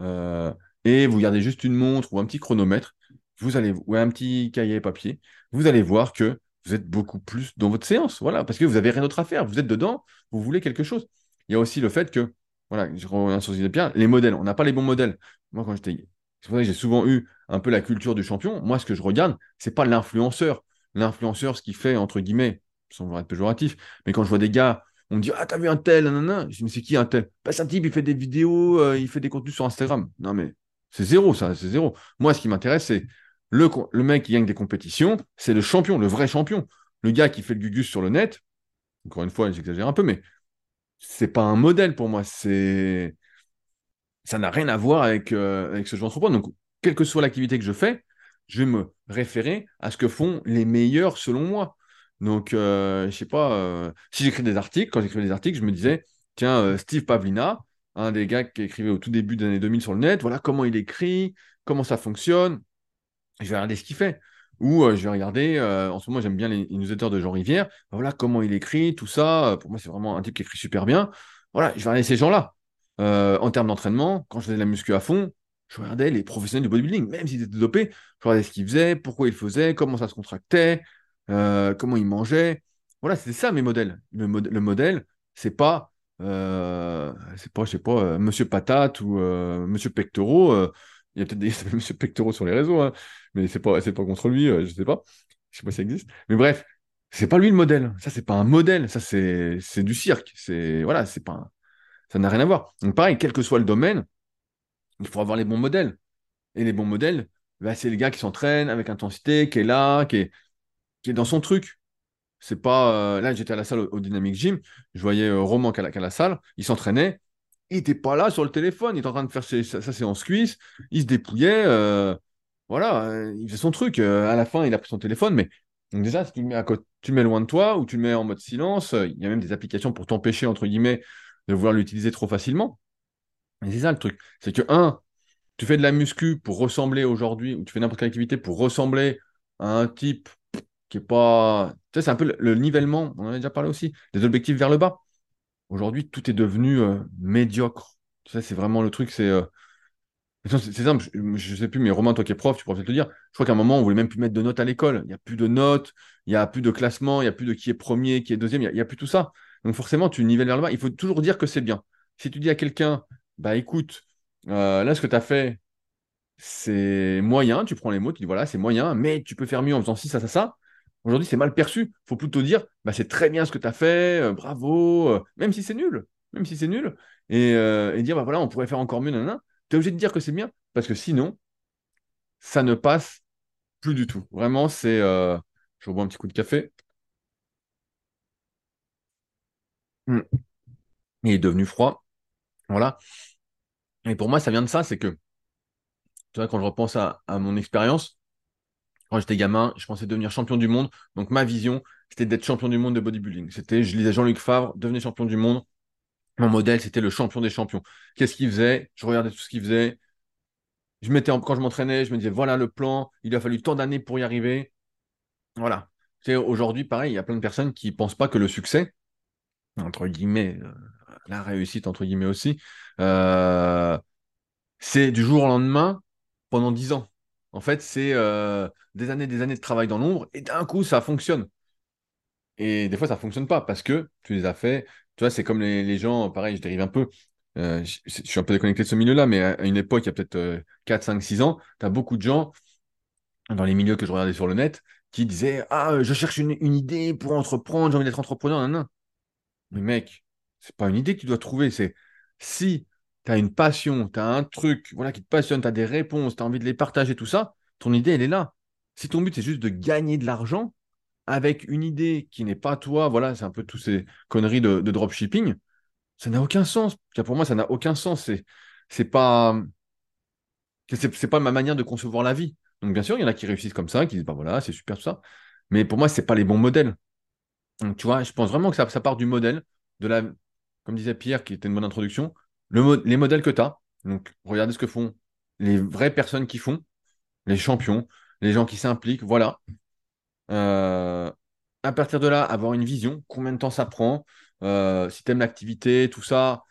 euh, et vous gardez juste une montre ou un petit chronomètre, vous allez ou un petit cahier papier, vous allez voir que vous êtes beaucoup plus dans votre séance, voilà, parce que vous avez rien d'autre à faire, vous êtes dedans, vous voulez quelque chose. Il y a aussi le fait que, voilà, je reviens sur bien, les modèles, on n'a pas les bons modèles. Moi, quand j'étais, c'est pour ça que j'ai souvent eu un peu la culture du champion. Moi, ce que je regarde, c'est pas l'influenceur. L'influenceur, ce qu'il fait, entre guillemets, sans être péjoratif, mais quand je vois des gars, on me dit Ah, t'as vu un tel, nanana. Je dis Mais c'est qui un tel? Bah, C'est un type, il fait des vidéos, euh, il fait des contenus sur Instagram. Non, mais c'est zéro, ça, c'est zéro. Moi, ce qui m'intéresse, c'est le, mec qui gagne des compétitions, c'est le champion, le vrai champion. Le gars qui fait le gugus sur le net, encore une fois, j'exagère un peu, mais c'est pas un modèle pour moi. C'est ça n'a rien à voir avec, euh, avec ce que je. Donc, quelle que soit l'activité que je fais, je vais me référer à ce que font les meilleurs selon moi. Donc, je euh, je sais pas, euh, si j'écris des articles, quand j'écrivais des articles, je me disais, tiens, Steve Pavlina, un des gars qui écrivait au tout début des années 2000 sur le net, voilà comment il écrit, comment ça fonctionne. Je vais regarder ce qu'il fait. Ou je vais regarder, en ce moment j'aime bien les, newsletters de Jean Rivière, voilà comment il écrit, tout ça. Pour moi, c'est vraiment un type qui écrit super bien. Voilà, je vais regarder ces gens-là. Euh, en termes d'entraînement, quand je faisais de la muscu à fond, je regardais les professionnels du bodybuilding, même s'ils étaient dopés, je regardais ce qu'ils faisaient, pourquoi ils le faisaient, comment ça se contractait, euh, comment ils mangeaient. Voilà, c'était ça mes modèles. Le, modèle, c'est pas, euh, c'est pas, je sais pas, Monsieur Patate ou Monsieur Pectoraux. il y a peut-être des Monsieur Pectoraux sur les réseaux, hein, mais c'est pas, pas contre lui, je sais pas. Je sais pas si ça existe. Mais bref, c'est pas lui le modèle. Ça, c'est pas un modèle. Ça, c'est, c'est du cirque. C'est, voilà, c'est pas ça n'a rien à voir. Donc pareil, quel que soit le domaine, il faut avoir les bons modèles. Et les bons modèles, bah, c'est le gars qui s'entraîne avec intensité, qui est là, qui est, qui est dans son truc. C'est pas. Euh, là, j'étais à la salle au, Dynamic Gym, je voyais euh, Roman qui à la salle, il s'entraînait, il n'était pas là sur le téléphone, il était en train de faire sa, séance cuisse, il se dépouillait, euh, voilà, il faisait son truc. à la fin, il a pris son téléphone, mais déjà, tu le mets à côté, tu le mets loin de toi ou tu le mets en mode silence, il y a même des applications pour t'empêcher, entre guillemets, de vouloir l'utiliser trop facilement. Mais c'est ça le truc. C'est que, un, tu fais de la muscu pour ressembler aujourd'hui, ou tu fais n'importe quelle activité pour ressembler à un type pas. C'est un peu le, nivellement, on en a déjà parlé aussi, des objectifs vers le bas. Aujourd'hui, tout est devenu euh, médiocre. Tu sais, c'est vraiment le truc, c'est. Euh, c'est simple, je, sais plus, mais Romain, toi qui es prof, tu pourrais peut-être te dire. Je crois qu'à un moment, on voulait même plus mettre de notes à l'école. Il n'y a plus de notes, il n'y a plus de classement, il n'y a plus de qui est premier, qui est deuxième, il n'y a, plus tout ça. Donc forcément, tu nivelles vers le bas. Il faut toujours dire que c'est bien. Si tu dis à quelqu'un, bah écoute, euh, là, ce que tu as fait, c'est moyen, tu prends les mots, tu dis voilà, c'est moyen, mais tu peux faire mieux en faisant ci, ça, ça, ça. Aujourd'hui, c'est mal perçu. Il faut plutôt dire, bah, c'est très bien ce que tu as fait, euh, bravo, euh, même si c'est nul, même si c'est nul, et, dire, bah voilà, on pourrait faire encore mieux, nanana. Tu es obligé de dire que c'est bien, parce que sinon, ça ne passe plus du tout. Vraiment, c'est. je rebois un petit coup de café. Hmm. Il est devenu froid. Voilà. Et pour moi, ça vient de ça, c'est que, tu vois, quand je repense à, mon expérience, j'étais gamin, je pensais devenir champion du monde. Donc ma vision, c'était d'être champion du monde de bodybuilding. C'était, je lisais Jean-Luc Favre, devenez champion du monde. Mon modèle, c'était le champion des champions. Qu'est-ce qu'il faisait? Je regardais tout ce qu'il faisait. Je mettais quand je m'entraînais, je me disais voilà le plan. Il a fallu tant d'années pour y arriver. Voilà. Aujourd'hui, pareil, il y a plein de personnes qui ne pensent pas que le succès, entre guillemets, euh, la réussite, entre guillemets aussi, euh, c'est du jour au lendemain pendant dix ans. En fait, c'est euh, des années, des années de travail dans l'ombre, et d'un coup, ça fonctionne. Et des fois, ça fonctionne pas parce que tu les as fait. Tu vois, c'est comme les, gens, pareil, je dérive un peu. je, suis un peu déconnecté de ce milieu-là, mais à une époque, il y a peut-être 4, 5, 6 ans, tu as beaucoup de gens dans les milieux que je regardais sur le net qui disaient Ah, je cherche une, idée pour entreprendre, j'ai envie d'être entrepreneur. Non, non. Mais mec, c'est pas une idée que tu dois trouver. C'est si tu as une passion, tu as un truc voilà, qui te passionne, tu as des réponses, tu as envie de les partager, tout ça, ton idée, elle est là. Si ton but, c'est juste de gagner de l'argent avec une idée qui n'est pas toi, voilà, c'est un peu toutes ces conneries de, dropshipping, ça n'a aucun sens. Pour moi, ça n'a aucun sens. C'est, c'est pas, c'est, pas ma manière de concevoir la vie. Donc, bien sûr, il y en a qui réussissent comme ça, qui disent, bah voilà, c'est super tout ça. Mais pour moi, c'est pas les bons modèles. Donc, tu vois, je pense vraiment que ça, ça part du modèle, de la, comme disait Pierre, qui était une bonne introduction, le les modèles que tu as. Donc, regardez ce que font les vraies personnes qui font, les champions, les gens qui s'impliquent, voilà. Euh, à partir de là, avoir une vision, combien de temps ça prend, euh, si tu aimes l'activité, tout ça,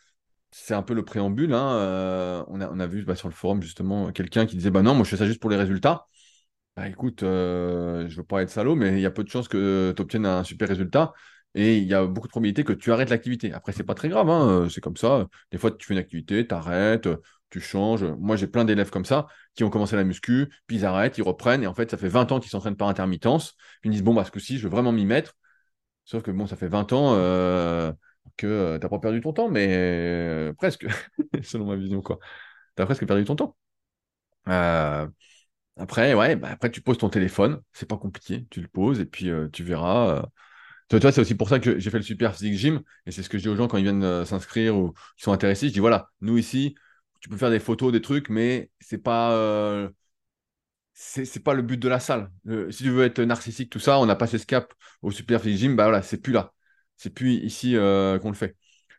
c'est un peu le préambule. Hein, euh, on, a, vu bah, sur le forum justement quelqu'un qui disait Bah non, moi je fais ça juste pour les résultats. Bah écoute, je veux pas être salaud, mais il y a peu de chances que tu obtiennes un super résultat. Et il y a beaucoup de probabilités que tu arrêtes l'activité. Après, c'est pas très grave, hein, c'est comme ça. Des fois, tu fais une activité, tu arrêtes, tu changes. Moi, j'ai plein d'élèves comme ça qui ont commencé la muscu, puis ils arrêtent, ils reprennent, et en fait, ça fait 20 ans qu'ils s'entraînent par intermittence. Ils disent, bon, bah, ce coup-ci, je veux vraiment m'y mettre. Sauf que, bon, ça fait 20 ans euh, que euh, tu n'as pas perdu ton temps, mais euh, presque, selon ma vision, quoi. Tu as presque perdu ton temps. après, ouais, bah, après, tu poses ton téléphone, c'est pas compliqué, tu le poses, et puis tu verras. Tu vois, c'est aussi pour ça que j'ai fait le Super Physique Gym, et c'est ce que je dis aux gens quand ils viennent s'inscrire ou qui sont intéressés. Je dis, voilà, nous ici, tu peux faire des photos, des trucs, mais c'est pas euh, pas le but de la salle. si tu veux être narcissique, tout ça, on a passé ce cap au Super Physique Gym, bah voilà, c'est plus là. C'est plus ici euh, qu'on le fait.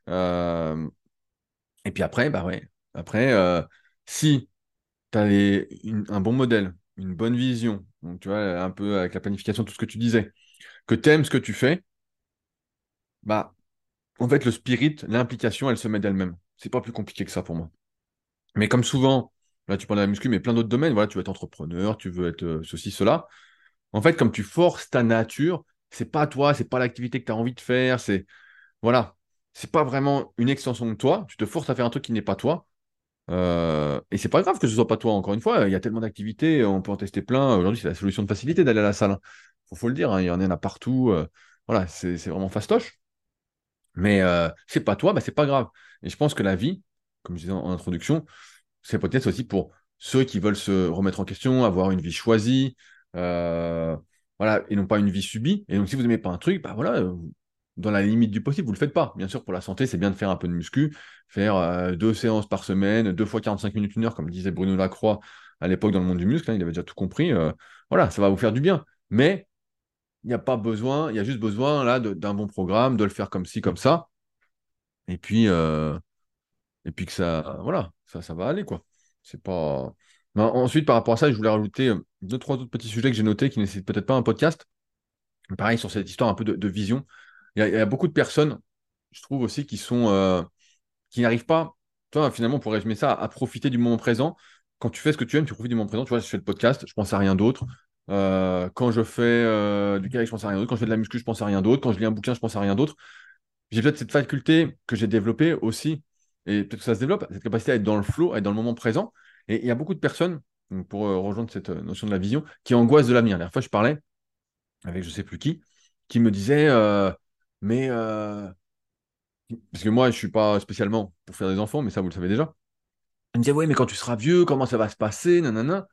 Euh, et puis après, bah ouais, après, si tu as un bon modèle, une bonne vision, donc tu vois, un peu avec la planification, tout ce que tu disais, que tu aimes ce que tu fais, bah en fait, le spirit, l'implication, elle se met d'elle-même. C'est pas plus compliqué que ça pour moi. Mais comme souvent, là tu parles de la muscu, mais plein d'autres domaines, voilà, tu veux être entrepreneur, tu veux être euh, ceci, cela. En fait, comme tu forces ta nature, c'est pas toi, c'est pas l'activité que tu as envie de faire, c'est voilà, c'est pas vraiment une extension de toi, tu te forces à faire un truc qui n'est pas toi. Euh, et c'est pas grave que ce soit pas toi, encore une fois, il y a tellement d'activités, on peut en tester plein. Aujourd'hui, c'est la solution de facilité d'aller à la salle. Hein. faut, le dire, hein, il y en a partout. Euh, voilà, c'est vraiment fastoche. Mais c'est pas toi, bah, c'est pas grave. Et je pense que la vie, comme je disais en, introduction, c'est peut-être aussi pour ceux qui veulent se remettre en question, avoir une vie choisie, euh, voilà, et non pas une vie subie. Et donc, si vous n'aimez pas un truc, bah voilà, euh, dans la limite du possible, vous ne le faites pas. Bien sûr, pour la santé, c'est bien de faire un peu de muscu, faire euh, deux séances par semaine, deux fois 45 minutes, une heure, comme disait Bruno Lacroix à l'époque dans le monde du muscle, hein, il avait déjà tout compris. voilà, ça va vous faire du bien. Mais il n'y a pas besoin, il y a juste besoin là d'un bon programme, de le faire comme ci, comme ça. Et puis, et puis que ça, voilà, ça, ça va aller, quoi. C'est pas. ensuite, par rapport à ça, je voulais rajouter euh, deux, trois autres petits sujets que j'ai notés qui nécessitent peut-être pas un podcast. Pareil, sur cette histoire un peu de, vision. Il y, a, beaucoup de personnes, je trouve aussi, qui sont. Euh, qui n'arrivent pas, toi, finalement, pour résumer ça, à profiter du moment présent. Quand tu fais ce que tu aimes, tu profites du moment présent. Tu vois, je fais le podcast, je pense à rien d'autre. Euh, quand je fais du kayak, je pense à rien d'autre. Quand je fais de la muscu, je pense à rien d'autre. Quand je lis un bouquin, je pense à rien d'autre. J'ai peut-être cette faculté que j'ai développée aussi et peut-être que ça se développe, cette capacité à être dans le flow, à être dans le moment présent. Et il y a beaucoup de personnes, pour euh, rejoindre cette euh, notion de la vision, qui angoissent de l'avenir. La dernière fois, je parlais avec je ne sais plus qui, qui me disait, euh, mais... parce que moi, je ne suis pas spécialement pour faire des enfants, mais ça, vous le savez déjà. Il me disait, oui, mais quand tu seras vieux, comment ça va se passer? Nanana.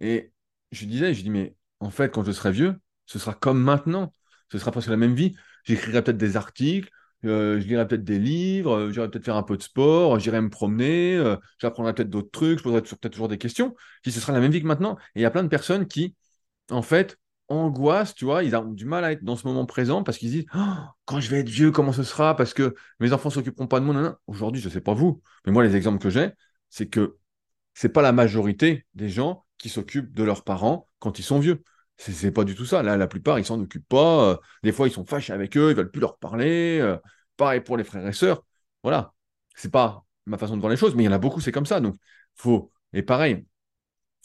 Et je disais, je dis, mais en fait, quand je serai vieux, ce sera comme maintenant. Ce sera presque la même vie. J'écrirai peut-être des articles, euh, je lirai peut-être des livres, euh, j'irai peut-être faire un peu de sport, j'irai me promener, euh, j'apprendrai peut-être d'autres trucs, je poserai peut-être toujours des questions. Si ce sera la même vie que maintenant. Et il y a plein de personnes qui, en fait, angoissent, tu vois, ils ont du mal à être dans ce moment présent parce qu'ils disent oh, quand je vais être vieux, comment ce sera? Parce que mes enfants ne s'occuperont pas de moi. Aujourd'hui, je ne sais pas vous, mais moi, les exemples que j'ai, c'est que c'est pas la majorité des gens qui s'occupent de leurs parents quand ils sont vieux. C'est pas du tout ça. La plupart, ils s'en occupent pas. Euh, des fois, ils sont fâchés avec eux, ils veulent plus leur parler. Euh, pareil pour les frères et sœurs. Voilà. C'est pas ma façon de voir les choses, mais il y en a beaucoup, c'est comme ça. Donc, faut. Et pareil,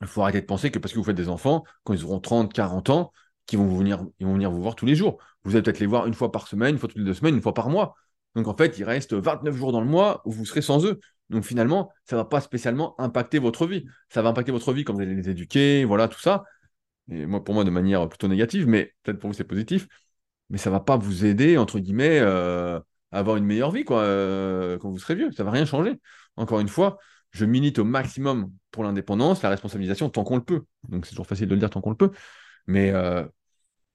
il faut arrêter de penser que parce que vous faites des enfants, quand ils auront 30, 40 ans, qu'ils vont ils vont venir vous voir tous les jours. Vous allez peut-être les voir une fois par semaine, une fois toutes les deux semaines, une fois par mois. Donc en fait, il reste 29 jours dans le mois où vous serez sans eux. Donc finalement, ça ne va pas spécialement impacter votre vie. Ça va impacter votre vie quand vous allez les éduquer, voilà, tout ça et moi, pour moi, de manière plutôt négative, mais peut-être pour vous, c'est positif. Mais ça va pas vous aider, entre guillemets, euh, à avoir une meilleure vie quoi, euh, quand vous serez vieux. Ça va rien changer. Encore une fois, je milite au maximum pour l'indépendance, la responsabilisation, tant qu'on le peut. Donc, c'est toujours facile de le dire tant qu'on le peut. Mais euh,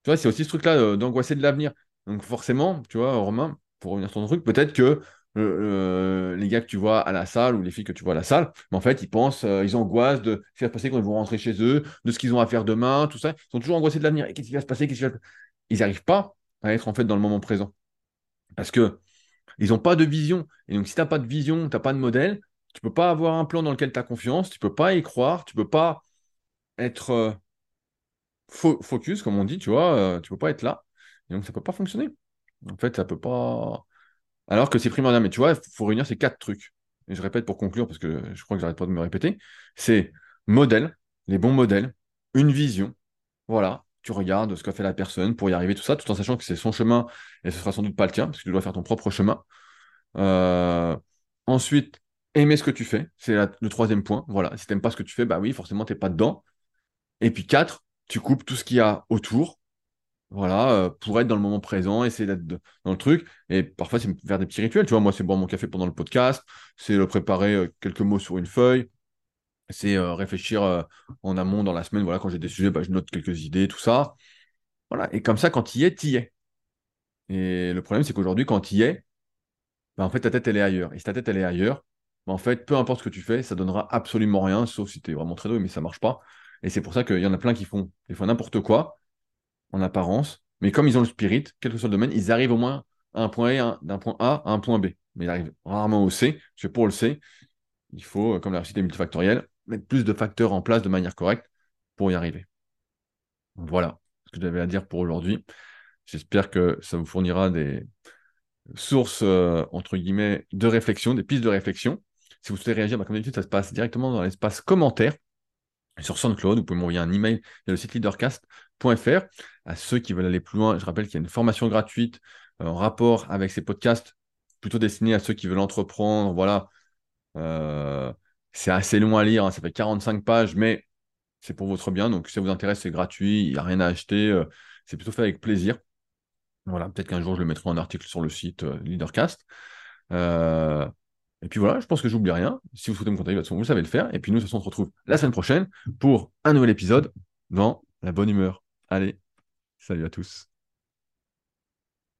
tu vois, c'est aussi ce truc-là d'angoisser de l'avenir. Donc, forcément, tu vois, Romain, pour revenir sur ton truc, peut-être que les gars que tu vois à la salle ou les filles que tu vois à la salle, mais en fait, ils pensent, euh, ils angoissent de ce passer quand ils vont rentrer chez eux, de ce qu'ils ont à faire demain, tout ça. Ils sont toujours angoissés de l'avenir. Qu'est-ce qui va se passer? Ils n'arrivent pas à être en fait dans le moment présent. Parce que ils n'ont pas de vision. Et donc, si tu n'as pas de vision, tu n'as pas de modèle, tu peux pas avoir un plan dans lequel tu as confiance, tu peux pas y croire, tu peux pas être euh, focus, comme on dit, tu vois, euh, tu peux pas être là. Et donc, ça peut pas fonctionner. En fait, ça peut pas. Alors que c'est primordial. Mais tu vois, il faut réunir ces quatre trucs. Et je répète pour conclure, parce que je crois que j'arrête pas de me répéter. C'est modèle, les bons modèles, une vision. Voilà, tu regardes ce qu'a fait la personne pour y arriver, tout ça, tout en sachant que c'est son chemin et ce sera sans doute pas le tien, parce que tu dois faire ton propre chemin. Euh, ensuite, aimer ce que tu fais, c'est le troisième point. Voilà, si tu n'aimes pas ce que tu fais, bah oui, forcément, tu n'es pas dedans. Et puis quatre, tu coupes tout ce qu'il y a autour, voilà, euh, pour être dans le moment présent, essayer d'être dans le truc. Et parfois, c'est faire des petits rituels. Tu vois, moi, c'est boire mon café pendant le podcast, c'est le préparer euh, quelques mots sur une feuille, c'est euh, réfléchir en amont dans la semaine. Voilà, quand j'ai des sujets, bah, je note quelques idées, tout ça. Voilà, et comme ça, quand tu y es, tu y es. Et le problème, c'est qu'aujourd'hui, quand tu y es, bah, en fait, ta tête, elle est ailleurs. Et si ta tête, elle est ailleurs, bah, en fait, peu importe ce que tu fais, ça donnera absolument rien, sauf si tu es vraiment très doué, mais ça marche pas. Et c'est pour ça qu'il y en a plein qui font des fois n'importe quoi, en apparence, mais comme ils ont le spirit, quel que soit le domaine, ils arrivent au moins à un point d'un point A à un point B. Mais ils arrivent rarement au C, parce que pour le C, il faut, comme la réussite est multifactorielle, mettre plus de facteurs en place de manière correcte pour y arriver. Voilà ce que j'avais à dire pour aujourd'hui. J'espère que ça vous fournira des sources, euh, entre guillemets, de réflexion, des pistes de réflexion. Si vous souhaitez réagir, bah, comme d'habitude, ça se passe directement dans l'espace commentaire sur SoundCloud. Vous pouvez m'envoyer un email via le site leadercast.fr. À ceux qui veulent aller plus loin, je rappelle qu'il y a une formation gratuite euh, en rapport avec ces podcasts, plutôt destinée à ceux qui veulent entreprendre. Voilà. Euh, c'est assez long à lire, hein. ça fait 45 pages, mais c'est pour votre bien. Donc, si ça vous intéresse, c'est gratuit, il n'y a rien à acheter. Euh, c'est plutôt fait avec plaisir. Voilà, peut-être qu'un jour, je le mettrai en article sur le site Leadercast. Et puis voilà, je pense que j'oublie rien. Si vous souhaitez me contacter, vous savez le faire. Et puis nous, de toute façon, on se retrouve la semaine prochaine pour un nouvel épisode dans la bonne humeur. Allez, salut à tous.